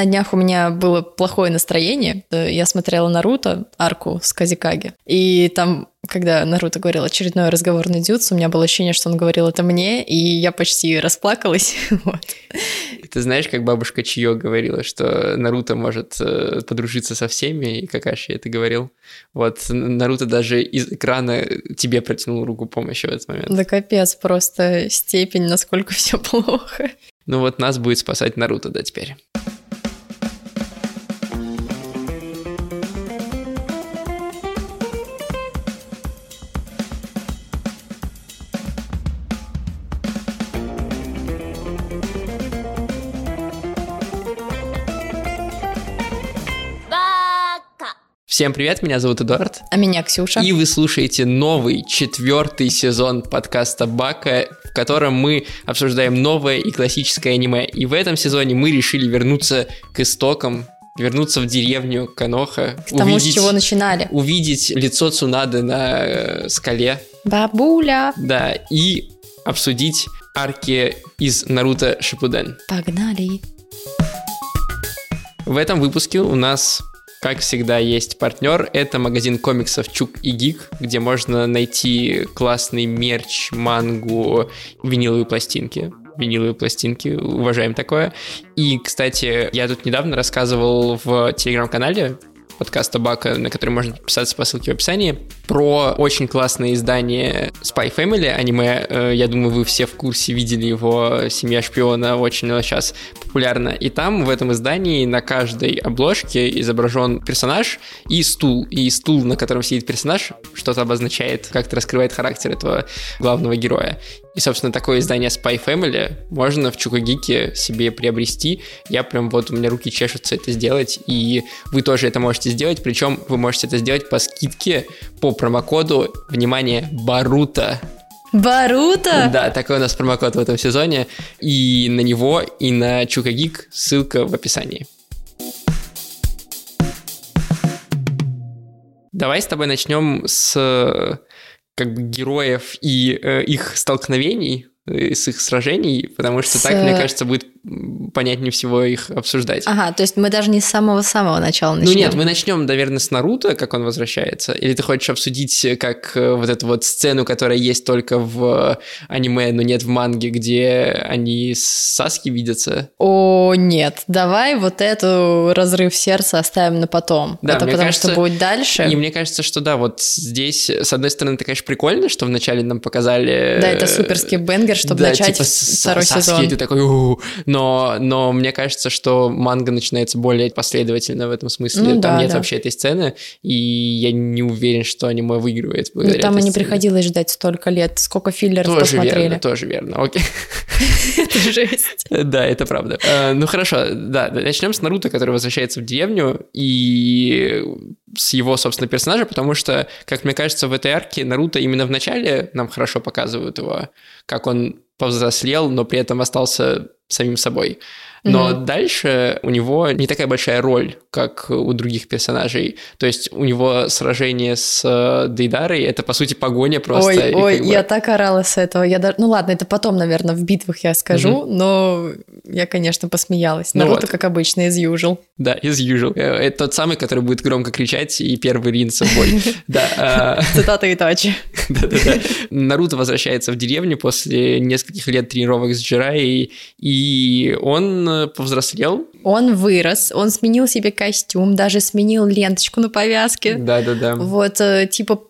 На днях у меня было плохое настроение. Я смотрела Наруто, арку с Казикаги. И там, когда Наруто говорил очередной разговорный дюц, у меня было ощущение, что он говорил это мне, и я почти расплакалась. вот. Ты знаешь, как бабушка Чио говорила, что Наруто может э, подружиться со всеми, и Какаши это говорил. Вот Наруто даже из экрана тебе протянул руку помощи в этот момент. Да капец, просто степень, насколько все плохо. Ну вот нас будет спасать Наруто, да, теперь. Всем привет, меня зовут Эдуард. А меня Ксюша. И вы слушаете новый, четвертый сезон подкаста Бака, в котором мы обсуждаем новое и классическое аниме. И в этом сезоне мы решили вернуться к истокам, вернуться в деревню Каноха. К тому, увидеть, с чего начинали. Увидеть лицо Цунады на э, скале. Бабуля. Да, и обсудить арки из Наруто Шипуден. Погнали. В этом выпуске у нас как всегда, есть партнер. Это магазин комиксов Чук и Гик, где можно найти классный мерч, мангу, виниловые пластинки виниловые пластинки, уважаем такое. И, кстати, я тут недавно рассказывал в телеграм-канале подкаста Бака, на который можно подписаться по ссылке в описании, про очень классное издание Spy Family аниме. Э, я думаю, вы все в курсе видели его «Семья шпиона», очень сейчас популярно. И там, в этом издании, на каждой обложке изображен персонаж и стул. И стул, на котором сидит персонаж, что-то обозначает, как-то раскрывает характер этого главного героя. И, собственно, такое издание Spy Family можно в Чукагике себе приобрести. Я прям вот, у меня руки чешутся это сделать, и вы тоже это можете сделать, причем вы можете это сделать по скидке по промокоду, внимание, Барута. Барута? Да, такой у нас промокод в этом сезоне, и на него, и на Чукагик ссылка в описании. Давай с тобой начнем с как бы героев и э, их столкновений, э, с их сражений, потому что с... так, мне кажется, будет понятнее всего их обсуждать. Ага, то есть мы даже не с самого-самого начала начнем. Ну нет, мы начнем, наверное, с Наруто, как он возвращается. Или ты хочешь обсудить, как э, вот эту вот сцену, которая есть только в аниме, но нет в манге, где они с Саски видятся? О, нет. Давай вот эту разрыв сердца оставим на потом. Да, Это потому кажется, что будет дальше. И мне кажется, что да, вот здесь, с одной стороны, это, конечно, прикольно, что вначале нам показали... Да, это суперский бенгер, чтобы да, начать типа, второй Саски, сезон. Ты такой, но, но мне кажется, что манга начинается более последовательно в этом смысле. Ну, там да, нет да. вообще этой сцены, и я не уверен, что аниме выигрывает. Ну, там и не приходилось ждать столько лет, сколько филлеров тоже посмотрели. Верно, тоже верно, окей. Это жесть. Да, это правда. Э, ну хорошо, да, начнем с Наруто, который возвращается в деревню, и с его, собственно, персонажа, потому что, как мне кажется, в этой арке Наруто именно в начале нам хорошо показывают его, как он повзрослел, но при этом остался самим собой. Но mm-hmm. дальше у него не такая большая роль, как у других персонажей. То есть у него сражение с э, Дейдарой это по сути погоня просто. Ой, ой, бы... я так орала с этого. Я даже... Ну ладно, это потом, наверное, в битвах я скажу, mm-hmm. но я, конечно, посмеялась. Ну Наруто, вот. как обычно, из usual. Да, из usual. Э, это тот самый, который будет громко кричать и первый ринется в бой. Цитата Итачи. Да-да-да. Наруто возвращается в деревню после нескольких лет тренировок с Джирай, и он повзрослел. Он вырос, он сменил себе костюм, даже сменил ленточку на повязке. Да-да-да. Вот, э, типа,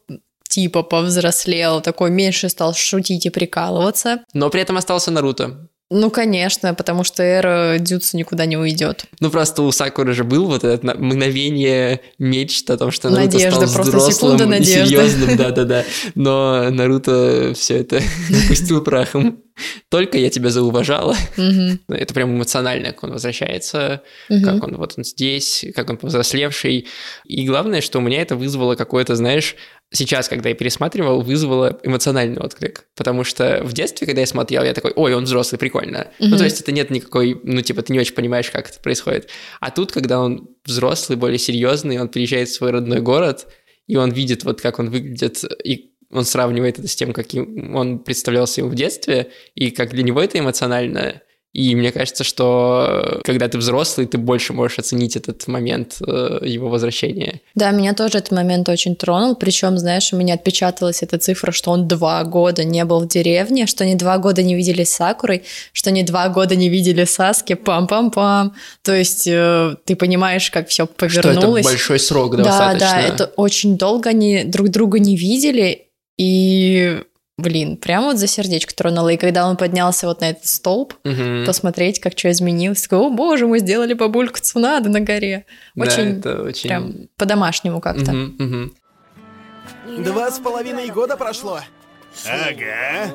типа повзрослел, такой меньше стал шутить и прикалываться. Но при этом остался Наруто. Ну, конечно, потому что эра Дюца никуда не уйдет. Ну, просто у Сакуры же был вот это мгновение мечты о том, что Наруто Надежда, стал просто взрослым и серьезным, да-да-да. Но Наруто все это пустил прахом. Только я тебя зауважала. Угу. Это прям эмоционально, как он возвращается, угу. как он вот он здесь, как он повзрослевший. И главное, что у меня это вызвало какое-то, знаешь, сейчас, когда я пересматривал, вызвало эмоциональный отклик. Потому что в детстве, когда я смотрел, я такой, ой, он взрослый, прикольно. Mm-hmm. Ну, то есть это нет никакой, ну, типа, ты не очень понимаешь, как это происходит. А тут, когда он взрослый, более серьезный, он приезжает в свой родной город, и он видит вот как он выглядит, и он сравнивает это с тем, каким он представлялся ему в детстве, и как для него это эмоционально, И мне кажется, что когда ты взрослый, ты больше можешь оценить этот момент э, его возвращения. Да, меня тоже этот момент очень тронул. Причем, знаешь, у меня отпечаталась эта цифра, что он два года не был в деревне, что они два года не видели Сакурой, что они два года не видели Саски. Пам-пам-пам. То есть э, ты понимаешь, как все повернулось. Что это большой срок да, достаточно. Да, да, это очень долго они друг друга не видели. И блин, прям вот за сердечко тронуло. И когда он поднялся вот на этот столб, Мгм. посмотреть, как что изменилось, такой, о боже, мы сделали бабульку Цунады на горе. Да, Очень это очень... прям по-домашнему как-то. Мгм, мгм. Два с половиной года прошло. Ага.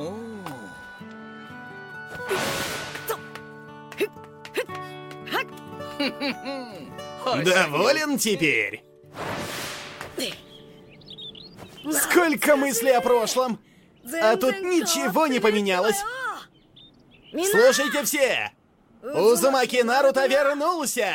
Доволен теперь? Сколько мыслей о прошлом, а тут ничего не поменялось. Слушайте все! Узумаки Наруто вернулся!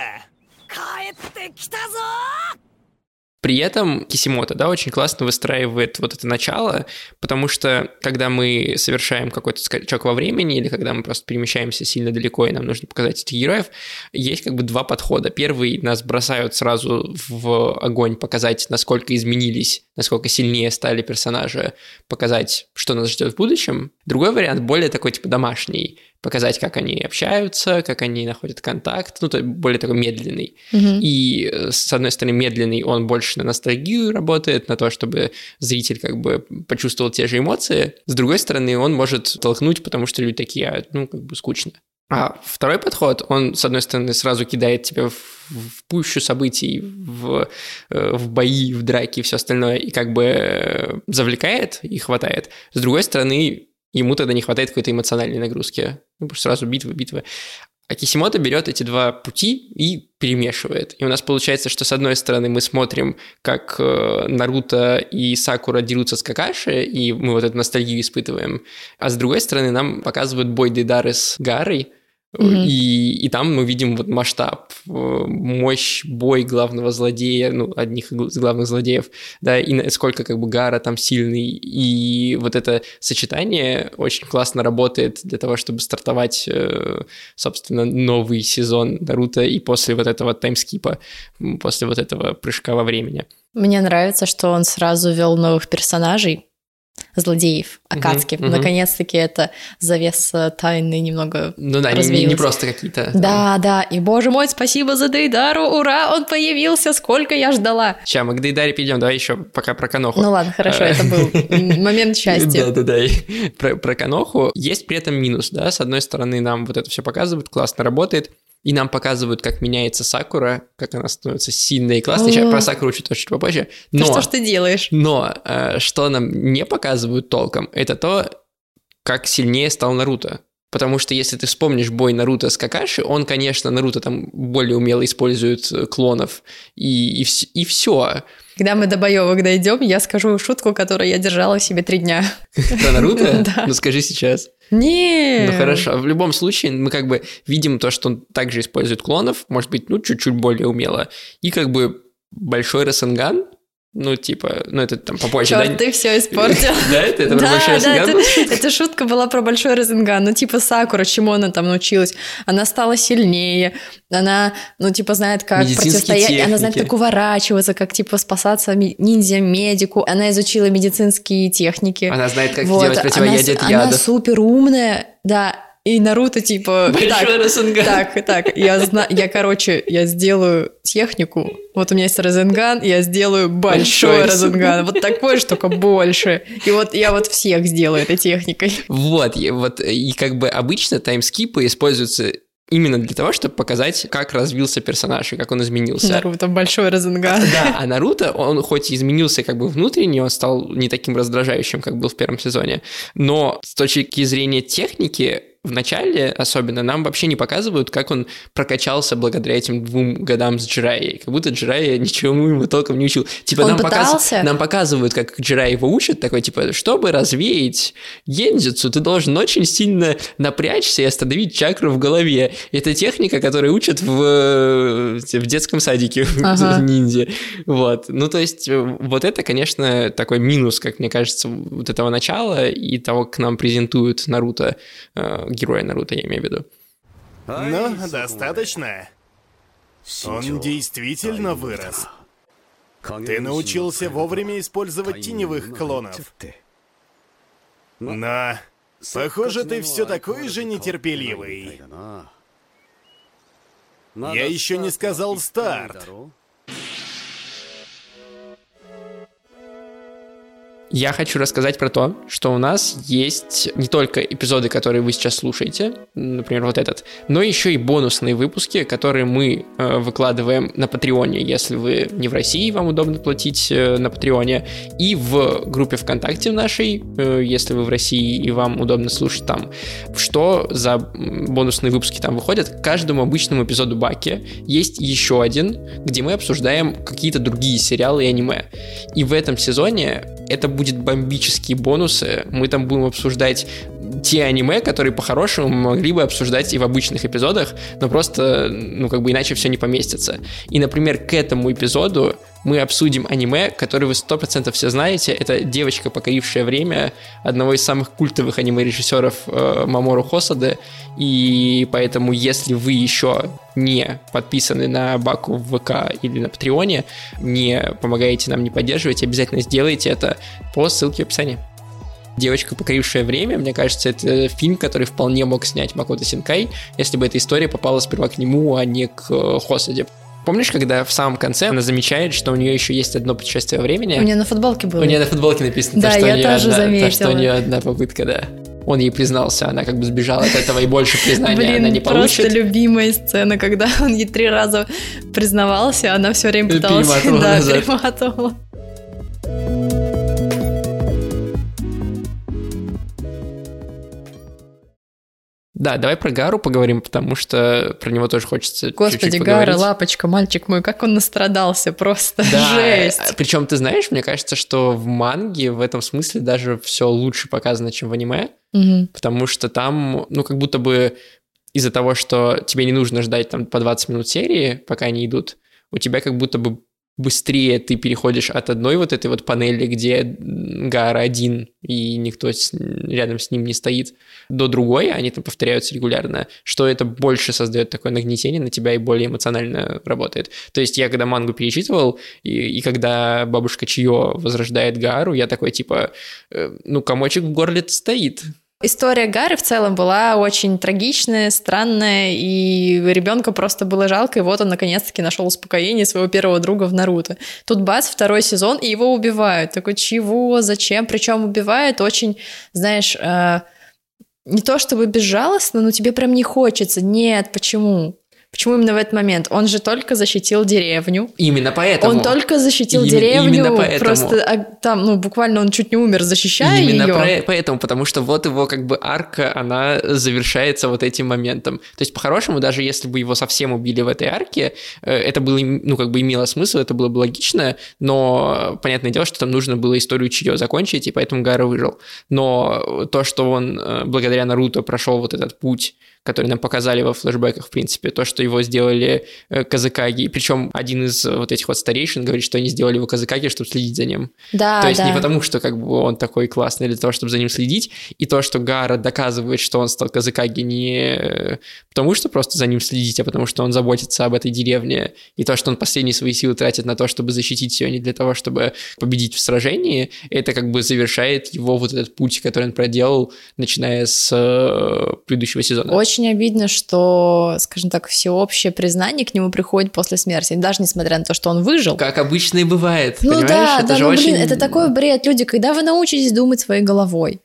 При этом Кисимото, да, очень классно выстраивает вот это начало, потому что когда мы совершаем какой-то скачок во времени или когда мы просто перемещаемся сильно далеко и нам нужно показать этих героев, есть как бы два подхода. Первый нас бросают сразу в огонь, показать, насколько изменились, насколько сильнее стали персонажи, показать, что нас ждет в будущем. Другой вариант более такой типа домашний, показать, как они общаются, как они находят контакт, ну, то есть более такой медленный. Мгм. И, э, с одной стороны, медленный, он больше на ностальгию работает, на то, чтобы зритель как бы почувствовал те же эмоции. С другой стороны, он может толкнуть, потому что люди такие, а, ну, как бы скучно. А второй подход, он, с одной стороны, сразу кидает тебя в, в пущу событий, в, э, в бои, в драки и все остальное, и как бы э, завлекает и хватает. С другой стороны, ему тогда не хватает какой-то эмоциональной нагрузки. Ну, сразу битвы, битвы. А Кисимото берет эти два пути и перемешивает. И у нас получается, что с одной стороны мы смотрим, как э, Наруто и Сакура дерутся с Какаши, и мы вот эту ностальгию испытываем. А с другой стороны нам показывают бой Дейдары с Гарой, Мгм. и, и там мы видим вот масштаб, э, мощь, бой главного злодея, ну, одних из главных злодеев, да, и насколько как бы Гара там сильный, и вот это сочетание очень классно работает для того, чтобы стартовать, э, собственно, новый сезон Наруто и после вот этого таймскипа, после вот этого прыжка во времени. Мне нравится, что он сразу ввел новых персонажей, злодеев, Акацки. мгм. Наконец-таки это завеса тайны немного Ну да, не- не, просто какие-то... там, Да, да, и боже мой, спасибо за Дейдару, ура, он появился, сколько я ждала. Ща, мы к Дейдаре перейдем, давай еще пока про Каноху. Ну ладно, хорошо, это был момент счастья. Да-да-да. Про Каноху есть при этом минус, да, с одной стороны нам вот это все показывают, классно работает, и нам показывают, как меняется Сакура, как она становится сильной и классной. Сейчас про Сакуру чуть чуть попозже. Но, что ж ты делаешь? но э, что нам не показывают толком, это то, как сильнее стал Наруто. Потому что если ты вспомнишь бой Наруто с Какаши, он, конечно, Наруто там более умело использует э, клонов, и, и, вс- и все. Когда мы до боевок дойдем, я скажу шутку, которую я держала в себе три дня. Про Наруто? Да. Ну скажи сейчас. Не. Ну хорошо, в любом случае мы как бы видим то, что он также использует клонов, может быть, ну чуть-чуть более умело, и как бы большой Рассенган, ну типа, ну это там попозже, Чёрт, да? ты все испортил. Да, это, это про большой да, Рассенган? это, шутка была про большой Розенган. Ну, типа Сакура, чему она там научилась? Она стала сильнее, она, ну, типа, знает, как противостоять, она знает, как уворачиваться, как, типа, спасаться ниндзя-медику. Она изучила медицинские техники. Она знает, как делать противоядие от она, она ядов. супер умная, да. И Наруто, типа, Большой так, Рассенган. так, так, я знаю, я, короче, я сделаю технику, вот у меня есть Розенган, я сделаю большой Большой Розенган, вот такой же, только больше. И вот я вот всех сделаю этой техникой. Вот, и, вот, и как бы обычно таймскипы используются именно для того, чтобы показать, как развился персонаж и как он изменился. Наруто большой Розенган. Да, а Наруто, он хоть и изменился как бы внутренне, он стал не таким раздражающим, как был в первом сезоне, но с точки зрения техники, в начале особенно нам вообще не показывают, как он прокачался благодаря этим двум годам с Джирайей. Как будто Джирайя ничего ему толком не учил. Типа Он нам, показ- нам показывают, как Джирай его учат, такой типа, чтобы развеять гензицу, ты должен очень сильно напрячься и остановить чакру в голове. Это техника, которую учат в, в детском садике Ага. ниндзя. Вот. Ну, то есть, э, вот это, конечно, такой минус, как мне кажется, вот этого начала и того, как нам презентуют Наруто, э, героя Наруто, я имею в виду. Ну, достаточно. Он действительно вырос. Ты научился вовремя использовать теневых клонов. Но, похоже, ты все такой же нетерпеливый. Я еще не сказал старт. Я хочу рассказать про то, что у нас есть не только эпизоды, которые вы сейчас слушаете, например, вот этот, но еще и бонусные выпуски, которые мы э, выкладываем на Патреоне, если вы не в России, вам удобно платить э, на Патреоне, и в группе ВКонтакте нашей, э, если вы в России и вам удобно слушать там. Что за бонусные выпуски там выходят? К каждому обычному эпизоду Баки есть еще один, где мы обсуждаем какие-то другие сериалы и аниме. И в этом сезоне это будет бомбические бонусы. Мы там будем обсуждать те аниме, которые по-хорошему могли бы обсуждать и в обычных эпизодах, но просто, ну, как бы иначе все не поместится. И, например, к этому эпизоду мы обсудим аниме, которое вы 100% все знаете. Это «Девочка, покорившая время» одного из самых культовых аниме-режиссеров э, Мамору Хосады. И поэтому, если вы еще не подписаны на Баку в ВК или на Патреоне, не помогаете нам, не поддерживаете, обязательно сделайте это по ссылке в описании. «Девочка, покорившая время», мне кажется, это фильм, который вполне мог снять Макото Синкай, если бы эта история попала сперва к нему, а не к э, Хосаде. Помнишь, когда в самом конце она замечает, что у нее еще есть одно путешествие времени? У нее на футболке было. У нее на футболке написано, да, то, что, я у нее тоже одна, заметила. то, что у нее одна попытка, да. Он ей признался, она как бы сбежала от этого, и больше признания Блин, она не просто получит. любимая сцена, когда он ей три раза признавался, она все время пыталась... Да, перематывала. Да, давай про Гару поговорим, потому что про него тоже хочется Господи, чуть-чуть Гара, лапочка, мальчик мой, как он настрадался, просто Да, жесть. причем ты знаешь, мне кажется, что в манге в этом смысле даже все лучше показано, чем в аниме, Мгм. потому что там, ну, как будто бы из-за того, что тебе не нужно ждать там по 20 минут серии, пока они идут, у тебя как будто бы быстрее ты переходишь от одной вот этой вот панели, где Гара один, и никто с- рядом с ним не стоит, до другой, они там повторяются регулярно, что это больше создает такое нагнетение на тебя и более эмоционально работает. То есть я когда мангу перечитывал, и, и когда бабушка Чио возрождает Гару, я такой типа, э, ну, комочек в горле стоит. История Гары в целом была очень трагичная, странная, и ребенка просто было жалко, и вот он наконец-таки нашел успокоение своего первого друга в Наруто. Тут бац, второй сезон, и его убивают. Такой, чего, зачем? Причем убивают очень, знаешь, э, не то чтобы безжалостно, но тебе прям не хочется. Нет, почему? Почему именно в этот момент? Он же только защитил деревню. Именно поэтому. Он только защитил Именно- деревню, именно поэтому. просто а, там, ну, буквально он чуть не умер, защищая Именно ее. про- поэтому, потому что вот его как бы арка, она завершается вот этим моментом. То есть, по-хорошему, даже если бы его совсем убили в этой арке, э, это было, ну, как бы имело смысл, это было бы логично, но понятное дело, что там нужно было историю Чио закончить, и поэтому Гара выжил. Но то, что он э, благодаря Наруто прошел вот этот путь, который нам показали во флешбеках, в принципе, то, что его сделали э, Казакаги, причем один из э, вот этих вот старейшин говорит, что они сделали его Казакаги, чтобы следить за ним. Да, То есть да. не потому, что как бы он такой классный для того, чтобы за ним следить, и то, что Гара доказывает, что он стал Казакаги не э, потому, что просто за ним следить, а потому, что он заботится об этой деревне, и то, что он последние свои силы тратит на то, чтобы защитить ее, не для того, чтобы победить в сражении, это как бы завершает его вот этот путь, который он проделал, начиная с предыдущего сезона. Очень обидно, что, скажем так, всеобщее признание к нему приходит после смерти, даже несмотря на то, что он выжил. Как обычно и бывает, Ну понимаешь? да, это да, же ну очень... блин, это такой бред, люди, когда вы научитесь думать своей головой.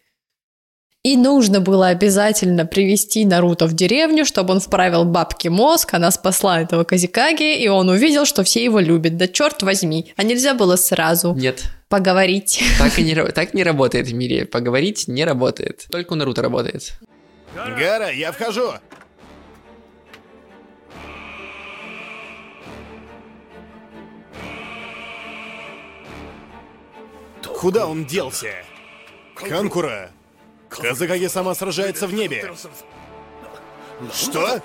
И нужно было обязательно привести Наруто в деревню, чтобы он вправил бабке мозг, она спасла этого Казикаги, и он увидел, что все его любят. Да черт возьми, а нельзя было сразу Нет, поговорить. так, и не, так не работает в мире. Поговорить не работает. Только у Наруто работает. Гара, я вхожу. Куда он делся? Канкура. Казакаги сама сражается в небе. Что?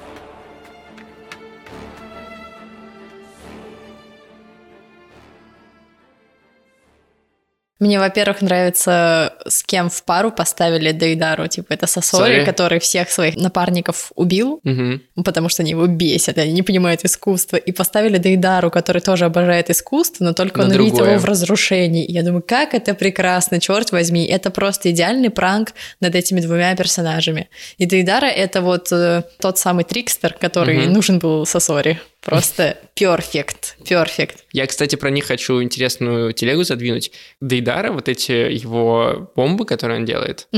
Мне, во-первых, нравится с кем в пару поставили Дейдару. Типа это Сасори, Сасори. который всех своих напарников убил, Мгм. потому что они его бесят, они не понимают искусства. И поставили Дейдару, который тоже обожает искусство, но только На он видит его в разрушении. И я думаю, как это прекрасно, черт возьми. Это просто идеальный пранк над этими двумя персонажами. И Дейдара — это вот э, тот самый трикстер, который Мгм. нужен был Сасори. Просто perfect, perfect. Я, кстати, про них хочу интересную телегу задвинуть. Дейдара, вот эти его бомбы, которые он делает,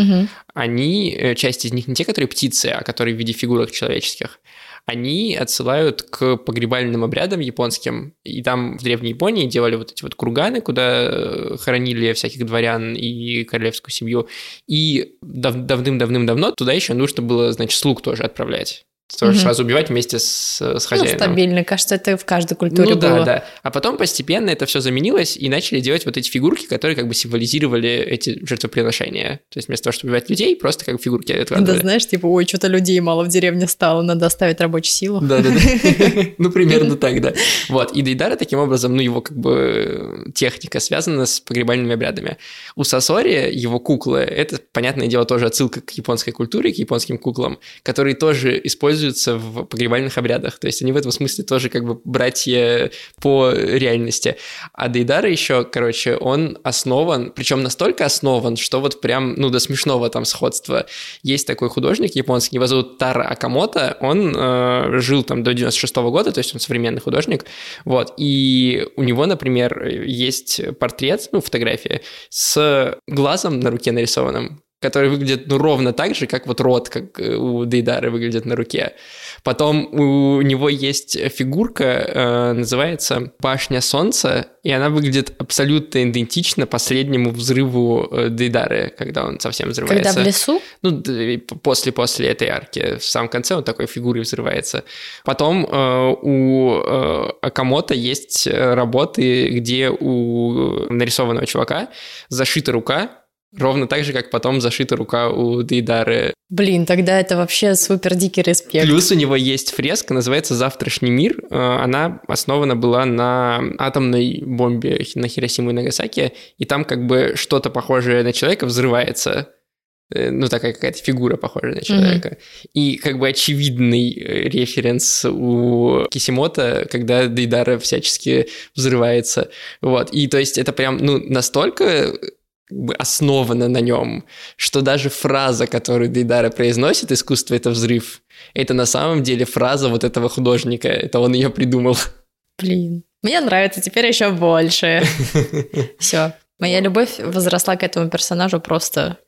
они, э, часть из них не те, которые птицы, а которые в виде фигурок человеческих, они отсылают к погребальным обрядам японским. И там в Древней Японии делали вот эти вот курганы, куда э, хоронили всяких дворян и королевскую семью. И дав- давным-давным-давно туда еще нужно было, значит, слуг тоже отправлять. Тоже Мгм. сразу убивать вместе с, с Ну, хозяином. стабильно. Кажется, это в каждой культуре Ну да, было. да. А потом постепенно это все заменилось, и начали делать вот эти фигурки, которые как бы символизировали эти жертвоприношения. То есть вместо того, чтобы убивать людей, просто как фигурки Да, откладывали. знаешь, типа, ой, что-то людей мало в деревне стало, надо оставить рабочую силу. Да, да, да. Ну, примерно так, да. Вот. И Дейдара таким образом, ну, его как бы техника связана с погребальными обрядами. У Сосори его куклы, это, понятное дело, тоже отсылка к японской культуре, к японским куклам, которые тоже используются в погребальных обрядах. То есть они в этом смысле тоже как бы братья по реальности. А Дейдара еще, короче, он основан, причем настолько основан, что вот прям, ну, до смешного там сходства. Есть такой художник японский, его зовут Тара Акамото, он э, жил там до 96 года, то есть он современный художник, вот, и у него, например, есть портрет, ну, фотография с глазом на руке нарисованным, который выглядит ну, ровно так же, как вот рот, как э, у Дейдары выглядит на руке. Потом у него есть фигурка, э, называется «Башня солнца», и она выглядит абсолютно идентично последнему взрыву э, Дейдары, когда он совсем взрывается. Когда в лесу? Ну, д- после, после этой арки. В самом конце он такой фигурой взрывается. Потом э, у э, Акамото есть э, работы, где у нарисованного чувака зашита рука, ровно так же, как потом зашита рука у Дейдары. Блин, тогда это вообще супер дикий респект. Плюс у него есть фреска, называется «Завтрашний мир». Э, Она основана была на атомной бомбе на Хиросиму и Нагасаки, и там как бы что-то похожее на человека взрывается. Э, Ну, такая какая-то фигура похожая на человека. И как бы очевидный э, референс у Кисимото, когда Дейдара всячески взрывается. Вот. И то есть это прям, ну, настолько основано на нем, что даже фраза, которую Дейдара произносит, искусство это взрыв, это на самом деле фраза вот этого художника, это он ее придумал. Блин. Мне нравится теперь еще больше. Все. Моя любовь возросла к этому персонажу просто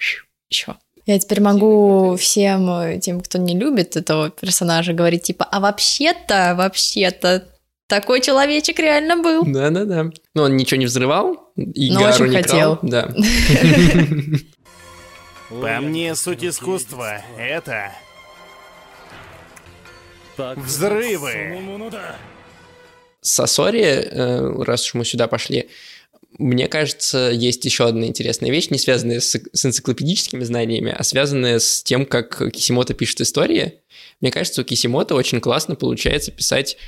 еще. Я теперь могу всем э, тем, кто не любит этого персонажа, говорить типа, а вообще-то, вообще-то, такой человечек реально был. Да-да-да. Но он ничего не взрывал, и Но Гару очень не крал. хотел. Да. По мне, суть искусства — это взрывы. Сосори, э, раз уж мы сюда пошли, мне кажется, есть еще одна интересная вещь, не связанная с, с энциклопедическими знаниями, а связанная с тем, как Кисимото пишет истории. Мне кажется, у Кисимото очень классно получается писать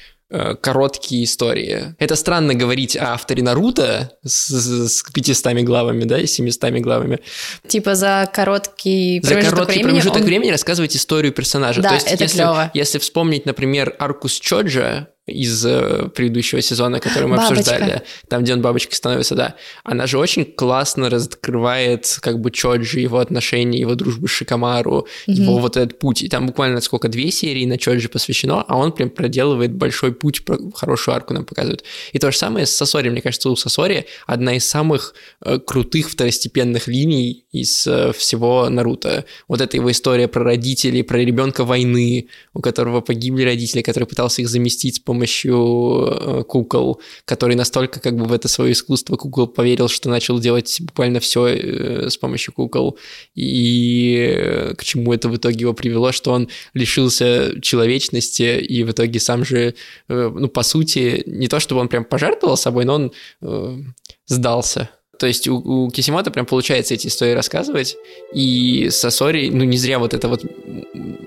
короткие истории. Это странно говорить о авторе Наруто с, с 500 главами, да, и 700 главами. Типа за короткий За промежуток короткий времени промежуток он- времени рассказывать историю персонажа. Да, То есть, это если, клёво. если вспомнить, например, Аркус Чоджа из э, предыдущего сезона, который мы Бабочка. обсуждали, там, где он бабочкой становится, да, она же очень классно раскрывает как бы Чоджи, его отношения, его дружбу с Шикамару, его вот этот путь. И там буквально сколько, две серии на Чоджи посвящено, а он прям проделывает большой путь, про- хорошую арку нам показывает. И то же самое с Сосори. Мне кажется, у Сосори одна из самых э, крутых второстепенных линий из э, всего Наруто. Вот эта его история про родителей, про ребенка войны, у которого погибли родители, который пытался их заместить с помощью э, кукол, который настолько как бы в это свое искусство кукол поверил, что начал делать буквально все с помощью кукол. И э, к чему это в итоге его привело, что он лишился человечности и в итоге сам же, э, ну, по сути, не то чтобы он прям пожертвовал собой, но он э, сдался. То есть у, у Кисимото прям получается эти истории рассказывать, и Сосори, ну не зря вот эта вот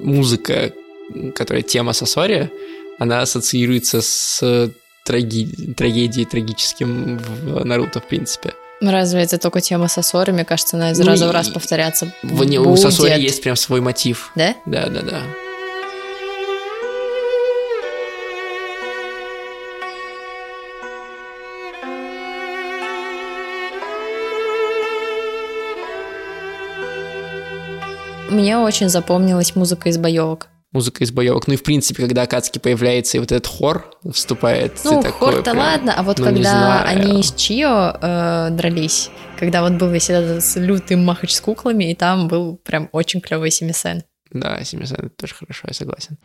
музыка, которая тема Сосори, она ассоциируется с траги- трагедией, трагическим в Наруто, в принципе. Разве это только тема Сосори? Мне кажется, она из Ну раза в и- раз повторяться В не- у будет. Сосори есть прям свой мотив. Да? Да, да, да. Мне очень запомнилась музыка из боевок. Музыка из боевок. Ну и в принципе, когда Акацки появляется и вот этот хор вступает, Ну, хор-то прям, ладно, а вот ну, когда они с Чио э, дрались, когда вот был весь этот с- лютый махач с куклами, и там был прям очень клевый семисен. Да, Семисен, это тоже хорошо, я согласен.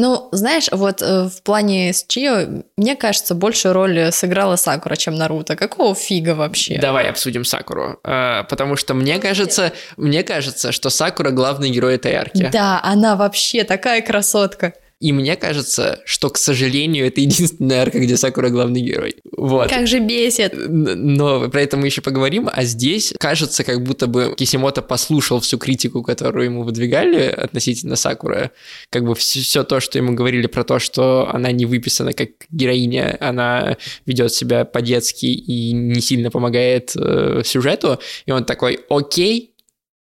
Ну, знаешь, вот э, в плане с Чио, мне кажется, большую роль сыграла Сакура, чем Наруто. Какого фига вообще? Давай обсудим Сакуру, э, потому что мне кажется, мне кажется, что Сакура главный герой этой арки. Да, она вообще такая красотка. И мне кажется, что, к сожалению, это единственная арка, где Сакура главный герой. Вот. Как же бесит. Но про это мы еще поговорим, а здесь кажется, как будто бы Кисимото послушал всю критику, которую ему выдвигали относительно Сакуры, как бы все, то, что ему говорили про то, что она не выписана как героиня, она ведет себя по-детски и не сильно помогает э, сюжету, и он такой, окей,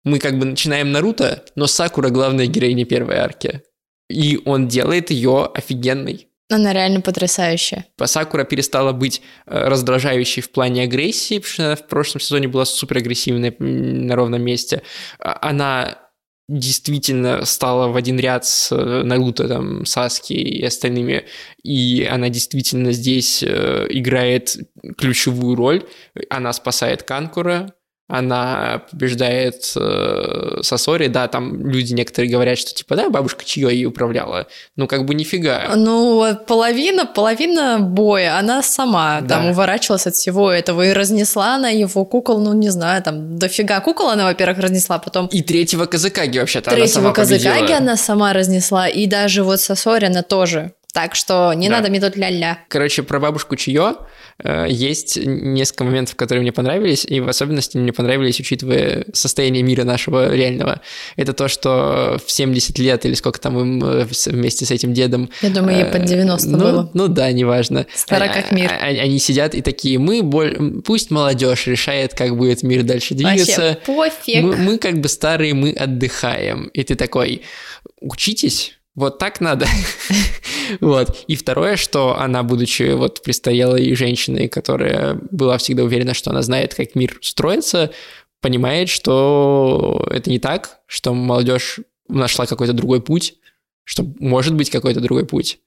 мы как бы начинаем Наруто, но Сакура главная героиня первой арки. И он делает ее офигенной. Она реально потрясающая. Сакура перестала быть э, раздражающей в плане агрессии, потому что она в прошлом сезоне была супер агрессивной на ровном месте. А- Она действительно стала в один ряд с э, Наруто, там, Саски и остальными, и она действительно здесь э, играет ключевую роль. Она спасает Канкура, она побеждает э, Сосори, да, там люди некоторые говорят, что типа, да, бабушка чье ей управляла, ну как бы нифига. Ну, половина, половина боя, она сама Да. там уворачивалась от всего этого и разнесла она его кукол, ну, не знаю, там дофига кукол она, во-первых, разнесла, потом И третьего Казакаги вообще-то она третьего сама Казакаги победила. она сама разнесла, и даже вот Сосори она тоже. Так что не Да. надо мне тут ля-ля. Короче, про бабушку Чье есть несколько моментов, которые мне понравились, и в особенности мне понравились, учитывая состояние мира нашего реального. Это то, что в 70 лет, или сколько там им э, вместе с этим дедом... Я думаю, ей э, под 90 ну, было. Ну да, неважно. Стара как мир. Они сидят и такие, мы, боль- пусть молодежь решает, как будет мир дальше двигаться. Вообще пофиг. Мы, мы как бы старые, мы отдыхаем. И ты такой, учитесь, вот так надо. Вот. И второе, что она, будучи вот престарелой женщиной, которая была всегда уверена, что она знает, как мир строится, понимает, что это не так, что молодежь нашла какой-то другой путь, что может быть какой-то другой путь.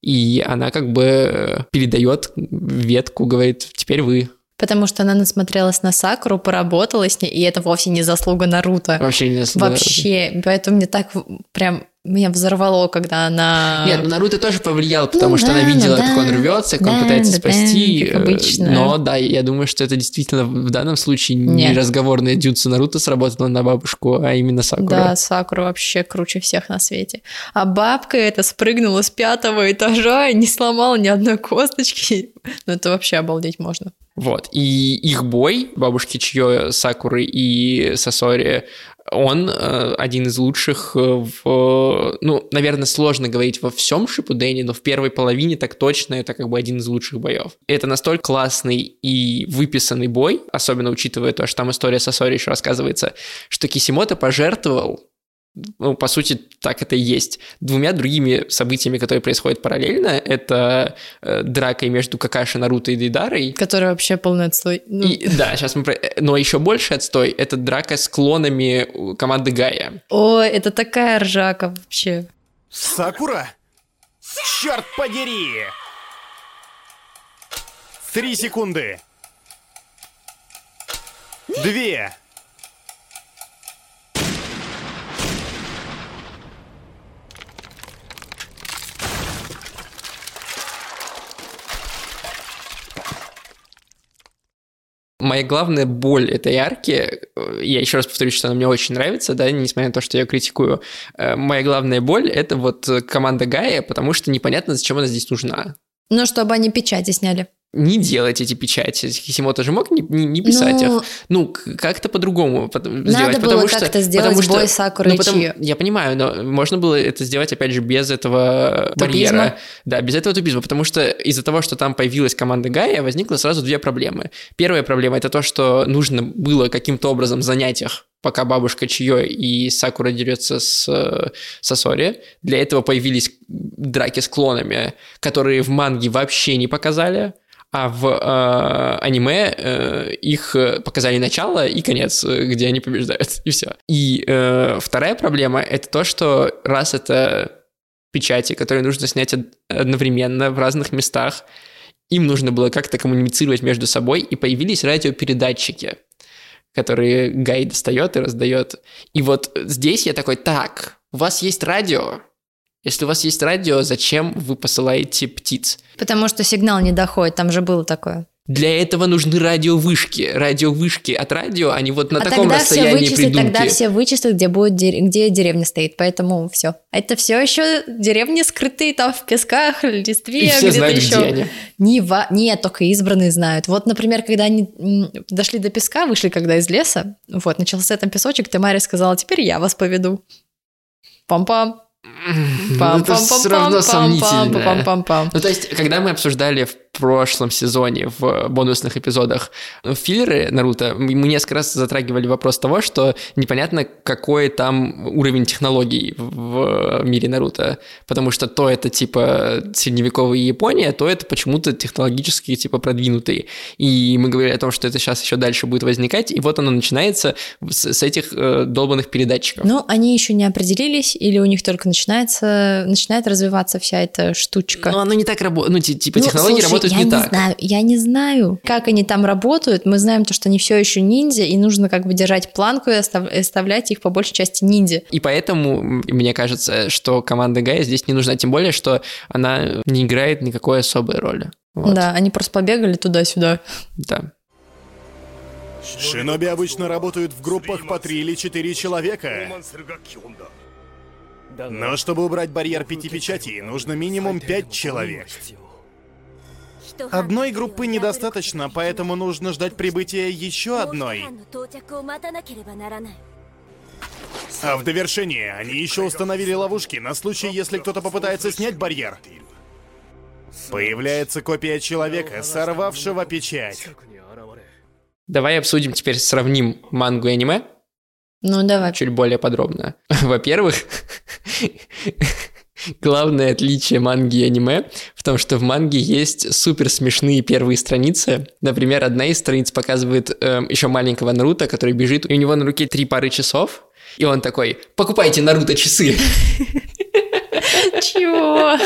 И она как бы передает ветку, говорит, теперь вы. Потому что она насмотрелась на Сакуру, поработала с ней, и это вовсе не заслуга Наруто. Вообще не Вообще. Поэтому мне так прям меня взорвало, когда она... Нет, ну Наруто тоже повлиял, потому Ну что да, она видела, ну как он да. рвется, как он Да, пытается да, спасти. да, э, обычно. Но да, я думаю, что это действительно в данном случае не Нет. разговорная дюдзу Наруто сработала на бабушку, а именно Сакура. Да, Сакура вообще круче всех на свете. А бабка эта спрыгнула с пятого этажа и не сломала ни одной косточки. Ну это вообще обалдеть можно. Вот. И их бой, бабушки Чьё, Сакуры и Сосори, он э, один из лучших э, в... Ну, наверное, сложно говорить во всем Шипудене, но в первой половине так точно это как бы один из лучших боев. Это настолько классный и выписанный бой, особенно учитывая то, что там история Сосори еще рассказывается, что Кисимото пожертвовал ну, по сути, так это и есть. Двумя другими событиями, которые происходят параллельно, это э, дракой между Какаши, Наруто и Дейдарой, Который вообще полный отстой. Ну, и, да, сейчас мы... про- Но еще больше отстой — это драка с клонами у команды Гая. Ой, это такая ржака вообще. Сакура? Черт подери! Три секунды. Две. Моя главная боль этой арки, э, я еще раз повторюсь, что она мне очень нравится, да, несмотря на то, что я ее критикую, э, моя главная боль — это вот э, команда Гая, потому что непонятно, зачем она здесь нужна. Ну, чтобы они печати сняли. Не делать эти печати. Кисимото же мог не, не, не писать Ну, их. Ну, как-то по-другому пот- Надо сделать. было потому что, как-то сделать потому что- бой Сакуры ну, потому-. Я понимаю, но можно было это сделать, опять же, без этого Тупизма? барьера. Да, без этого тупизма, потому что из-за того, что там появилась команда Гая, возникло сразу две проблемы. Первая проблема — это то, что нужно было каким-то образом занять их, пока бабушка Чио и Сакура дерется с Сосори. Для этого появились драки с клонами, которые в манге вообще не показали, а в э, аниме э, их э, показали начало и конец, э, где они побеждают, и все. И э, вторая проблема — это то, что раз это печати, которые нужно снять од- одновременно в разных местах, им нужно было как-то коммуницировать между собой, и появились радиопередатчики, которые Гай достает и раздает. И вот здесь я такой, так, у вас есть радио, если у вас есть радио, зачем вы посылаете птиц? Потому что сигнал не доходит, там же было такое. Для этого нужны радиовышки. Радиовышки от радио, они вот на а таком тогда все расстоянии тогда придумки. все вычислят, где будет где деревня стоит, поэтому все. Это все еще деревни скрытые там в песках, листве, И все знают, еще. где они. Не ва... Нет, только избранные знают. Вот, например, когда они дошли до песка, вышли когда из леса, вот, начался там песочек, Тамаре сказала, теперь я вас поведу. Пам-пам. Ну, Это все равно сомнительно. Ну, то есть, когда мы обсуждали в прошлом сезоне в бонусных эпизодах филлеры Наруто, мы несколько раз затрагивали вопрос того, что непонятно, какой там уровень технологий в мире Наруто. Потому что то это, типа, средневековая Япония, то это почему-то технологически, типа, продвинутые. И мы говорили о том, что это сейчас еще дальше будет возникать, и вот оно начинается с, с этих э, долбанных передатчиков. Ну, они еще не определились, или у них только начинается, начинает развиваться вся эта штучка. Но оно не так работает, ну, ти- типа, Ну, технологии слушай, работают я не, не так. знаю, я не знаю, как они там работают. Мы знаем то, что они все еще ниндзя, и нужно как бы держать планку и остав- оставлять их по большей части ниндзя. И поэтому мне кажется, что команда Гая здесь не нужна, тем более, что она не играет никакой особой роли. Вот. Да, они просто побегали туда-сюда. Да. Шиноби обычно работают в группах по три или четыре человека. Но чтобы убрать барьер пяти печатей, нужно минимум пять человек. Одной группы недостаточно, поэтому нужно ждать прибытия еще одной. А в довершение, они еще установили ловушки на случай, если кто-то попытается снять барьер. Появляется копия человека, сорвавшего печать. Давай обсудим теперь, сравним мангу и аниме Ну, давай. чуть более подробно. Во-первых, главное отличие манги и аниме в том, что в манге есть супер смешные первые страницы. Например, одна из страниц показывает еще маленького Наруто, который бежит, и у него на руке три пары часов, и он такой, покупайте Наруто часы. Чего?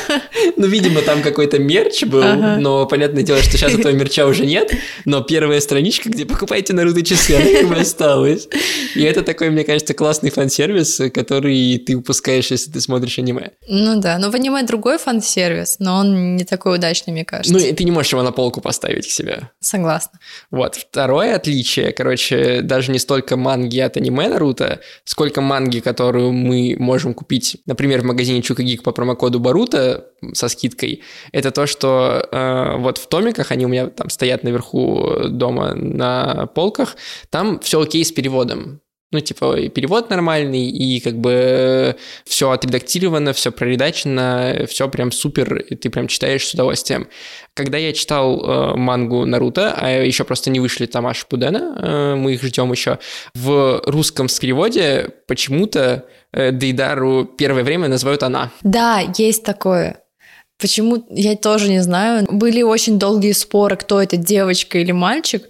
Ну, видимо, там какой-то мерч был, Ага. но понятное дело, что сейчас этого мерча уже нет, но первая страничка, где покупаете Наруто часы, она как бы осталась. И это такой, мне кажется, классный фан-сервис, который ты упускаешь, если ты смотришь аниме. Ну да, но в аниме другой фан-сервис, но он не такой удачный, мне кажется. Ну, и ты не можешь его на полку поставить к себе. Согласна. Вот. Второе отличие, короче, даже не столько манги от аниме Наруто, сколько манги, которую мы можем купить, например, в магазине Чука Гик по промокоду Барута со скидкой, это то, что э, вот в томиках, они у меня там стоят наверху дома на полках, там все окей с переводом. Ну, типа, и перевод нормальный, и как бы все отредактировано, все проредачено, все прям супер, и ты прям читаешь с удовольствием. Когда я читал э, мангу Наруто, а еще просто не вышли там аж Пудена, э, мы их ждем еще, в русском с переводе почему-то э, Дейдару первое время называют она. Да, есть такое. Почему, я тоже не знаю. Были очень долгие споры, кто это, девочка или мальчик.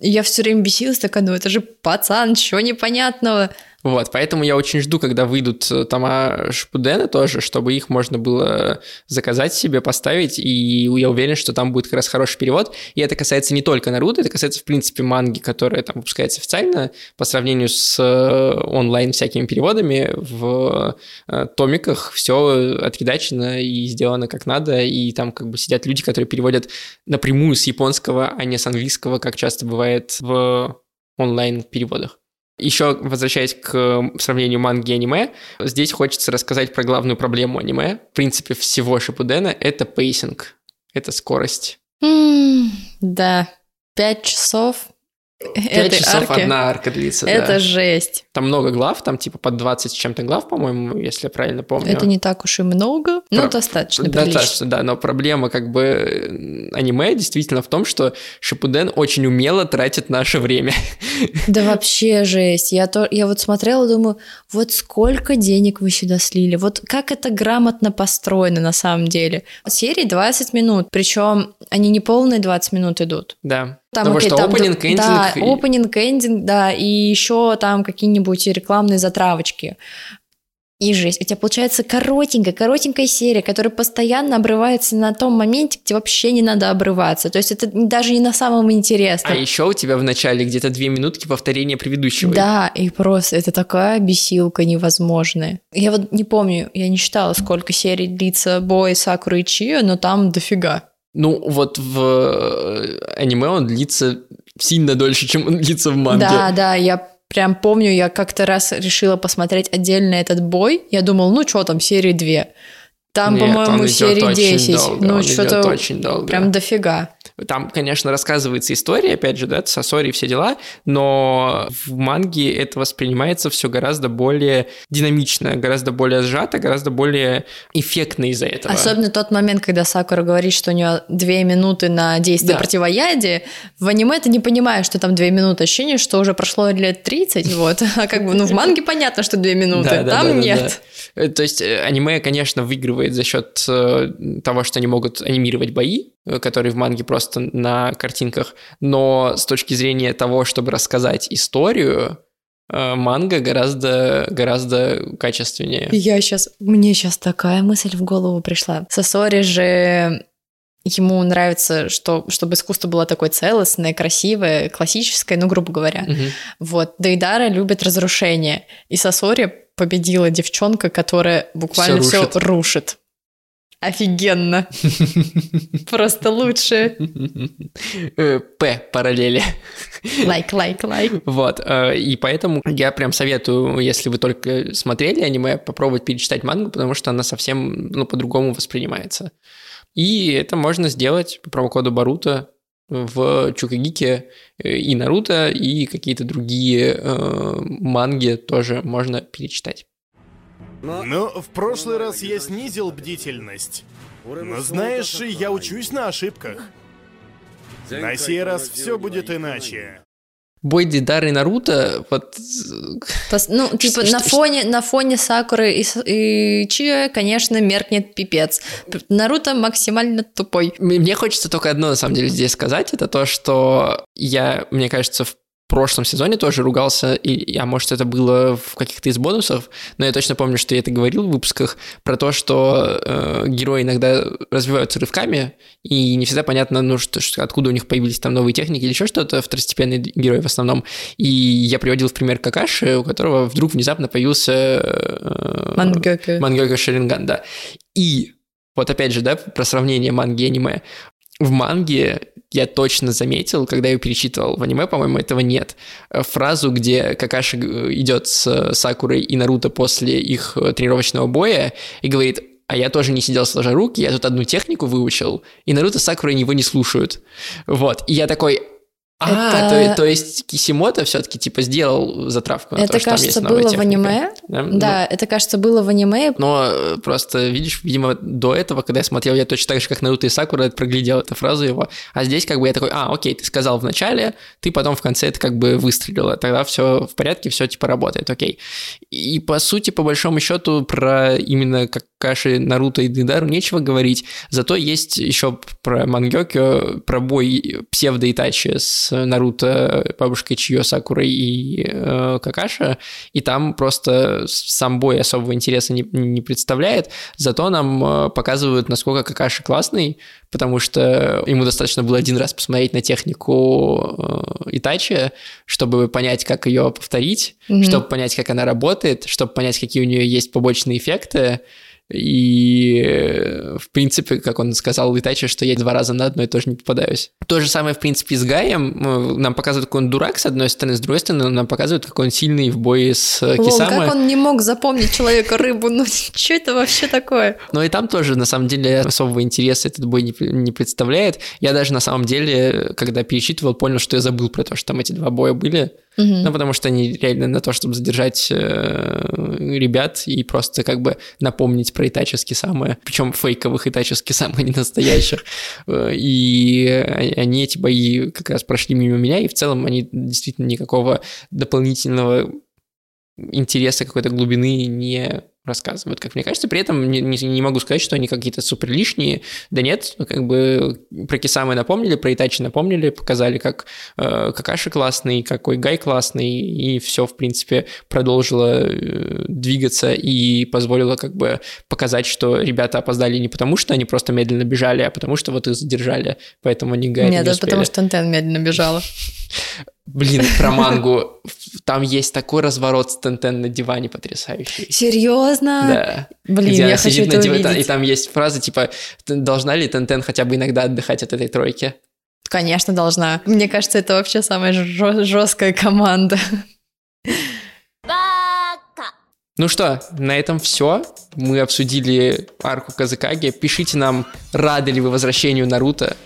Я все время бесилась, такая, ну это же пацан, чего непонятного. Вот, поэтому я очень жду, когда выйдут э, тома Шпудена тоже, чтобы их можно было заказать себе, поставить, и я уверен, что там будет как раз хороший перевод. И это касается не только Наруто, это касается, в принципе, манги, которая там выпускается официально, по сравнению с э, онлайн всякими переводами, в э, томиках все отредачено и сделано как надо, и там как бы сидят люди, которые переводят напрямую с японского, а не с английского, как часто бывает в онлайн-переводах. Еще возвращаясь к сравнению манги и аниме, здесь хочется рассказать про главную проблему аниме, в принципе, всего Шипудена, это pacing, это скорость. М, Да, пять часов Пять этой часов арки. одна арка длится, да. Это жесть. Там много глав, там типа под 20 с чем-то глав, по-моему, если я правильно помню. Это не так уж и много, но Про- достаточно прилично. Достаточно, да, но проблема как бы э, аниме действительно в том, что Шипуден очень умело тратит наше время. Да вообще жесть. Я, то, я вот смотрела, думаю, вот сколько денег вы сюда слили. Вот как это грамотно построено на самом деле. Серии 20 минут, причем они не полные 20 минут идут. Да. Там, Потому окей, что там эндинг... Да, и- опенинг, эндинг, да, и еще там какие-нибудь рекламные затравочки. И жесть. У тебя получается коротенькая, коротенькая серия, которая постоянно обрывается на том моменте, где вообще не надо обрываться. То есть это даже не на самом интересном. А еще у тебя в начале где-то две минутки повторения предыдущего. Да, и просто это такая бесилка невозможная. Я вот не помню, я не считала, сколько серий длится бой Сакуры и Чио, но там дофига. Ну, вот в э, аниме он длится сильно дольше, чем он длится в манге. Да, да, я прям помню, я как-то раз решила посмотреть отдельно этот бой. Я думал, ну что там, серии две. Там, Нет, по-моему, серии очень 10. долго, ну, что-то очень долго. прям дофига. Там, конечно, рассказывается история, опять же, да, Сосори и все дела, но в манге это воспринимается все гораздо более динамично, гораздо более сжато, гораздо более эффектно из-за этого. Особенно тот момент, когда Сакура говорит, что у нее две минуты на действие Да. противоядия. В аниме ты не понимаешь, что там две минуты. Ощущение, что уже прошло лет 30, вот. А как бы, ну, в манге понятно, что две минуты, там нет. Э, То есть э, аниме, конечно, выигрывает за счет э, того, что они могут анимировать бои, э, которые в манге просто на картинках, но с точки зрения того, чтобы рассказать историю, э, манга гораздо, гораздо качественнее. Я сейчас, мне сейчас такая мысль в голову пришла. Сосори же ему нравится, что, чтобы искусство было такое целостное, красивое, классическое, ну, грубо говоря. Мгм. Вот. Дейдара любит разрушение. И Сосори победила девчонка, которая буквально Всё все рушит. Офигенно. Просто лучше. Э, П параллели. Лайк, лайк, лайк. Вот, э, и поэтому я прям советую, если вы только смотрели аниме, попробовать перечитать мангу, потому что она совсем, ну, по-другому воспринимается. И это можно сделать по промокоду Боруто в Чукагике э, и Наруто, и какие-то другие э, манги тоже можно перечитать. Ну, в прошлый раз я снизил бдительность. Но знаешь, я учусь на ошибках. На сей раз все будет иначе. Бой Дидары и Наруто, вот... Ну, типа, Что- на что- фоне, на фоне Сакуры и, и Чио, конечно, меркнет пипец. Наруто максимально тупой. Мне хочется только одно, на самом деле, здесь сказать. Это то, что я, мне кажется, в прошлом сезоне тоже ругался, и, а может, это было в каких-то из бонусов, но я точно помню, что я это говорил в выпусках, про то, что э, герои иногда развиваются рывками, и не всегда понятно, ну, что, что- откуда у них появились там новые техники или еще что-то, второстепенные герои в основном. И я приводил в пример Какаши, у которого вдруг внезапно появился... э, Мангёка. Мангёка Шаринган, да. И вот опять же, да, про сравнение манги и аниме. В манге я точно заметил, когда я перечитывал. В аниме, по-моему, этого нет. Э, Фразу, где Какаши э, идет с Сакурой и Наруто после их э, тренировочного боя и говорит, а я тоже не сидел сложа руки, я тут одну технику выучил, и Наруто с Сакурой его не слушают. Вот. И я такой, а, Это- то, то есть Кисимото все-таки типа сделал затравку на Это, то, что там есть кажется, было в техника. аниме. Да, ну, Да, это, кажется, было в аниме. но э, просто, видишь, видимо, до этого, когда я смотрел, я точно так же, как Наруто и Сакура, проглядел эту фразу его. А здесь как бы я такой, а, окей, ты сказал в начале, ты потом в конце это как бы выстрелила. Тогда все в порядке, все типа работает, окей. И по сути, по большому счету, про именно как Каши, Наруто и Дидару нечего говорить. Зато есть еще про Мангёкё, про бой псевдо Итачи с Наруто, бабушкой Чио, Сакурой и э, Какаша. И там просто сам бой особого интереса не, не представляет. Зато нам э, показывают, насколько Какаши классный, потому что ему достаточно было один раз посмотреть на технику э, Итачи, чтобы понять, как ее повторить, Мгм. чтобы понять, как она работает, чтобы понять, какие у нее есть побочные эффекты. И, в принципе, как он сказал Итачи, что я два раза на одно и тоже не попадаюсь. То же самое, в принципе, с Гаем. Нам показывают, какой он дурак, с одной стороны, с другой стороны, нам показывают, какой он сильный в бое с Лол, Кисамой. как он не мог запомнить человека-рыбу? Ну, что это вообще такое? Но и там тоже, на самом деле, особого интереса этот бой не, не представляет. Я даже, на самом деле, когда перечитывал, понял, что я забыл про то, что там эти два боя были. Угу. Ну, потому что они реально на то, чтобы задержать э, ребят и просто как бы напомнить про итачески самое, причем фейковых итачески самые, не настоящих. Э, и они эти бои как раз прошли мимо меня, и в целом они действительно никакого дополнительного интереса какой-то глубины не рассказывают, как мне кажется. При этом не, не, не могу сказать, что они какие-то супер лишние. Да нет, ну, как бы про Кисамы напомнили, про Итачи напомнили, показали, как э, Какаши классный, какой Гай классный, и все, в принципе, продолжило э, двигаться и позволило как бы показать, что ребята опоздали не потому, что они просто медленно бежали, а потому что вот их задержали, поэтому они Гай Нет, не это потому что Тентен медленно бежала. Блин, про мангу. Там есть такой разворот с Тентен на диване потрясающий. Серьезно? Да. Блин, Где я хочу это див... увидеть. И там есть фраза типа, должна ли Тентен хотя бы иногда отдыхать от этой тройки? Конечно, должна. Мне кажется, это вообще самая жесткая команда. Ну что, на этом все. Мы обсудили арку Казакаги. Пишите нам, рады ли вы возвращению Наруто.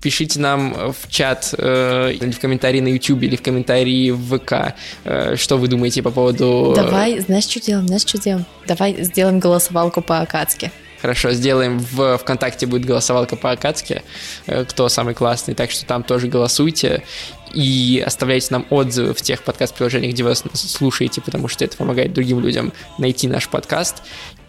Пишите нам в чат, э, или в комментарии на YouTube, или в комментарии в ВК, э, что вы думаете по поводу... Давай, знаешь, что делаем, знаешь, что делаем? Давай сделаем голосовалку по Акацке. Хорошо, сделаем в ВКонтакте будет голосовалка по Акацке, э, кто самый классный, так что там тоже голосуйте и оставляйте нам отзывы в тех подкаст-приложениях, где вы нас слушаете, потому что это помогает другим людям найти наш подкаст.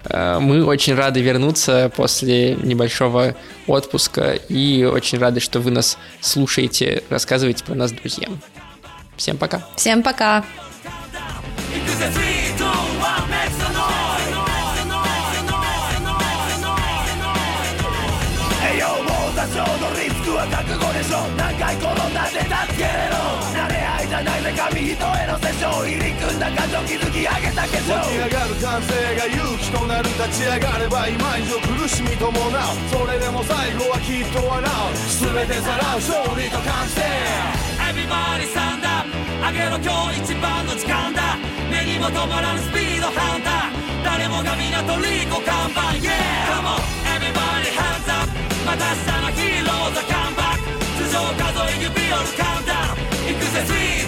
Э, мы очень рады вернуться после небольшого отпуска и очень рады, что вы нас слушаете, рассказываете про нас друзьям. Всем пока. Всем пока. けれろ慣れ合いじゃないぜ紙一重のセッション入り組んだ感情築き上げたけど起き上がる感性が勇気となる立ち上がれば今以上苦しみ伴う。それでも最後はきっと笑う。全てさらう勝利と完成。Everybody stand up 上げろ今日一番の時間だ。目にも止まらぬスピードハンター。誰もが港リーコ看板。Yeah Come on everybody hands up また明日のヒーローザカムバック your countdown. Because it's three.